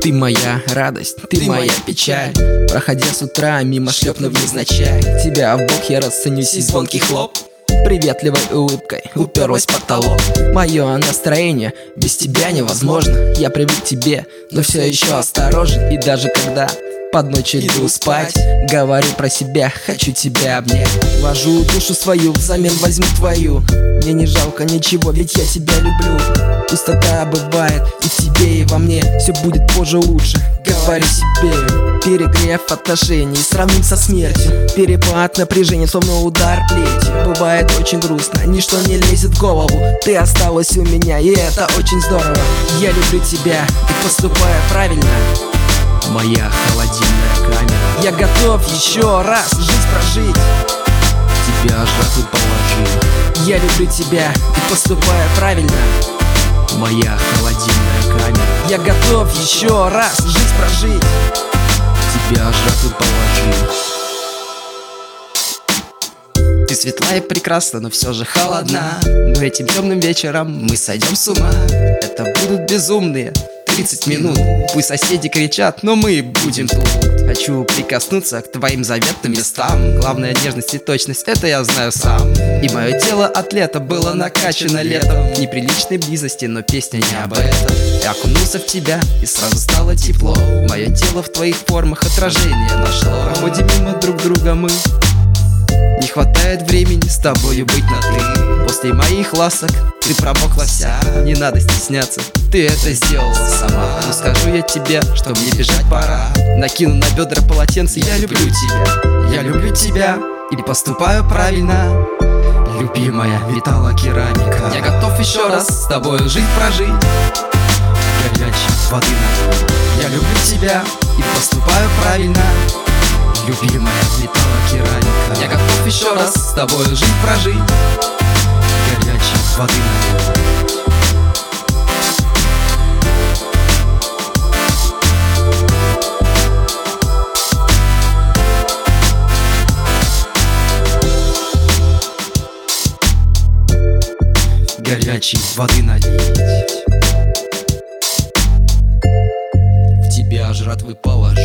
Ты моя радость, ты, ты моя печаль. Проходя с утра мимо шлепнув невзначай. Тебя в бок я расценюсь и звонкий хлоп Приветливой улыбкой уперлась в потолок. Мое настроение без тебя невозможно. Я привык к тебе, но все еще осторожен. И даже когда под ночь иду спать. Говорю про себя, хочу тебя обнять. Вожу душу свою, взамен возьму твою. Мне не жалко ничего, ведь я тебя люблю. Пустота бывает и в тебе, и во мне. Все будет позже лучше, говорю себе. Перегрев отношений сравним со смертью. Перепад напряжения, словно удар плетью. Бывает очень грустно, ничто не лезет в голову. Ты осталась у меня, и это очень здорово. Я люблю тебя и поступаю правильно Моя холодильная камера. Я готов еще раз жизнь прожить. Тебя жертву положил Я люблю тебя и поступаю правильно. Моя холодильная камера. Я готов еще раз жизнь прожить. Тебя жертву положил ты светла и прекрасна, но все же холодна. Но этим темным вечером мы сойдем с ума. Это будут безумные 30 минут. Пусть соседи кричат, но мы будем тут. Хочу прикоснуться к твоим заветным местам. Главная нежность и точность, это я знаю сам. И мое тело от лета было накачано летом. В неприличной близости, но песня не об этом. Я окунулся в тебя, и сразу стало тепло. Мое тело в твоих формах отражение нашло. Проходим мимо друг друга мы. Не хватает времени с тобою быть на ты После моих ласок ты промокла вся Не надо стесняться, ты это сделала сама. Но скажу я тебе, что мне бежать пора. Накину на бедра полотенце, я люблю тебя. Я люблю тебя и поступаю правильно. Любимая металлокерамика. Я готов еще раз с тобой жизнь прожить. Горячей воды на Я люблю тебя и поступаю правильно. Любимая металлокерамика. Я готов еще раз с тобой жизнь прожить. Горячей воды Горячей воды налить. В тебя жратвы положить